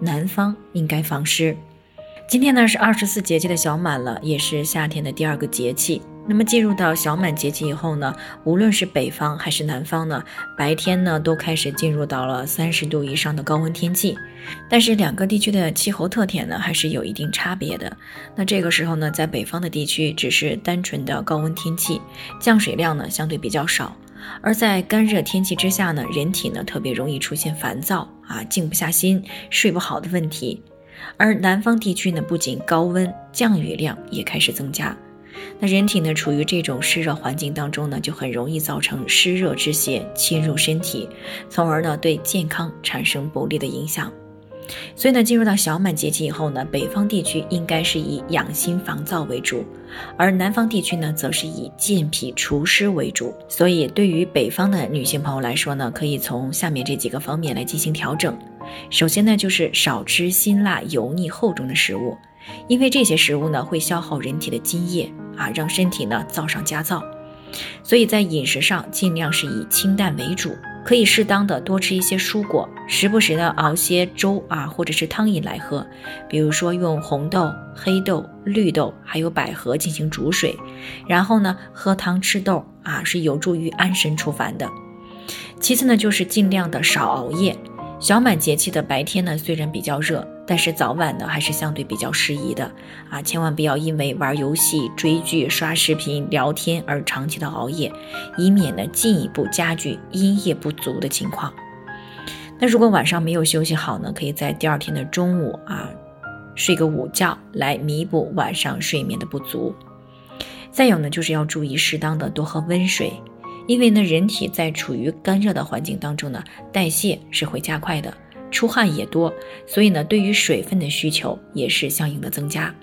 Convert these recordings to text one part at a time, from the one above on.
南方应该防湿。今天呢是二十四节气的小满了，也是夏天的第二个节气。那么进入到小满节气以后呢，无论是北方还是南方呢，白天呢都开始进入到了三十度以上的高温天气。但是两个地区的气候特点呢还是有一定差别的。那这个时候呢，在北方的地区只是单纯的高温天气，降水量呢相对比较少。而在干热天气之下呢，人体呢特别容易出现烦躁啊、静不下心、睡不好的问题。而南方地区呢，不仅高温，降雨量也开始增加。那人体呢处于这种湿热环境当中呢，就很容易造成湿热之邪侵入身体，从而呢对健康产生不利的影响。所以呢，进入到小满节气以后呢，北方地区应该是以养心防燥为主，而南方地区呢，则是以健脾除湿为主。所以，对于北方的女性朋友来说呢，可以从下面这几个方面来进行调整。首先呢，就是少吃辛辣、油腻、厚重的食物，因为这些食物呢，会消耗人体的津液啊，让身体呢燥上加燥。所以在饮食上，尽量是以清淡为主。可以适当的多吃一些蔬果，时不时的熬些粥啊，或者是汤饮来喝。比如说用红豆、黑豆、绿豆还有百合进行煮水，然后呢喝汤吃豆啊，是有助于安神除烦的。其次呢，就是尽量的少熬夜。小满节气的白天呢，虽然比较热。但是早晚呢还是相对比较适宜的啊，千万不要因为玩游戏、追剧、刷视频、聊天而长期的熬夜，以免呢进一步加剧阴液不足的情况。那如果晚上没有休息好呢，可以在第二天的中午啊睡个午觉来弥补晚上睡眠的不足。再有呢，就是要注意适当的多喝温水，因为呢人体在处于干热的环境当中呢，代谢是会加快的。出汗也多，所以呢，对于水分的需求也是相应的增加。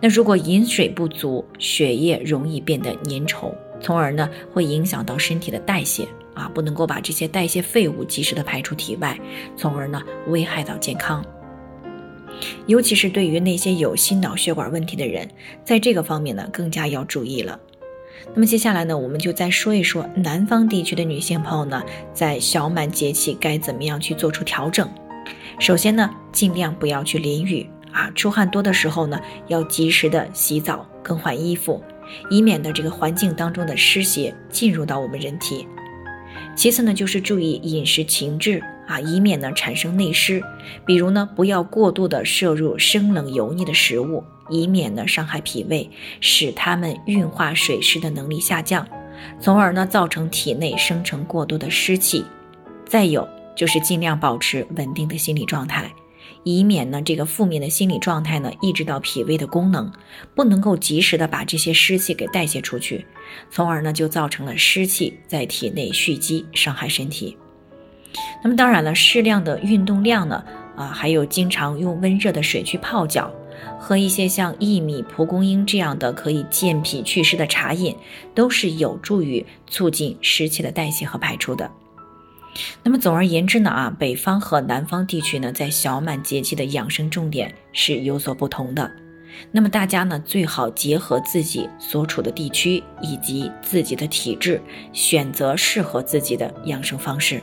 那如果饮水不足，血液容易变得粘稠，从而呢会影响到身体的代谢啊，不能够把这些代谢废物及时的排出体外，从而呢危害到健康。尤其是对于那些有心脑血管问题的人，在这个方面呢更加要注意了。那么接下来呢，我们就再说一说南方地区的女性朋友呢，在小满节气该怎么样去做出调整。首先呢，尽量不要去淋雨啊，出汗多的时候呢，要及时的洗澡更换衣服，以免的这个环境当中的湿邪进入到我们人体。其次呢，就是注意饮食情志啊，以免呢产生内湿。比如呢，不要过度的摄入生冷油腻的食物。以免呢伤害脾胃，使它们运化水湿的能力下降，从而呢造成体内生成过多的湿气。再有就是尽量保持稳定的心理状态，以免呢这个负面的心理状态呢抑制到脾胃的功能，不能够及时的把这些湿气给代谢出去，从而呢就造成了湿气在体内蓄积，伤害身体。那么当然了，适量的运动量呢，啊还有经常用温热的水去泡脚。喝一些像薏米、蒲公英这样的可以健脾祛湿的茶饮，都是有助于促进湿气的代谢和排出的。那么总而言之呢，啊，北方和南方地区呢，在小满节气的养生重点是有所不同的。那么大家呢，最好结合自己所处的地区以及自己的体质，选择适合自己的养生方式。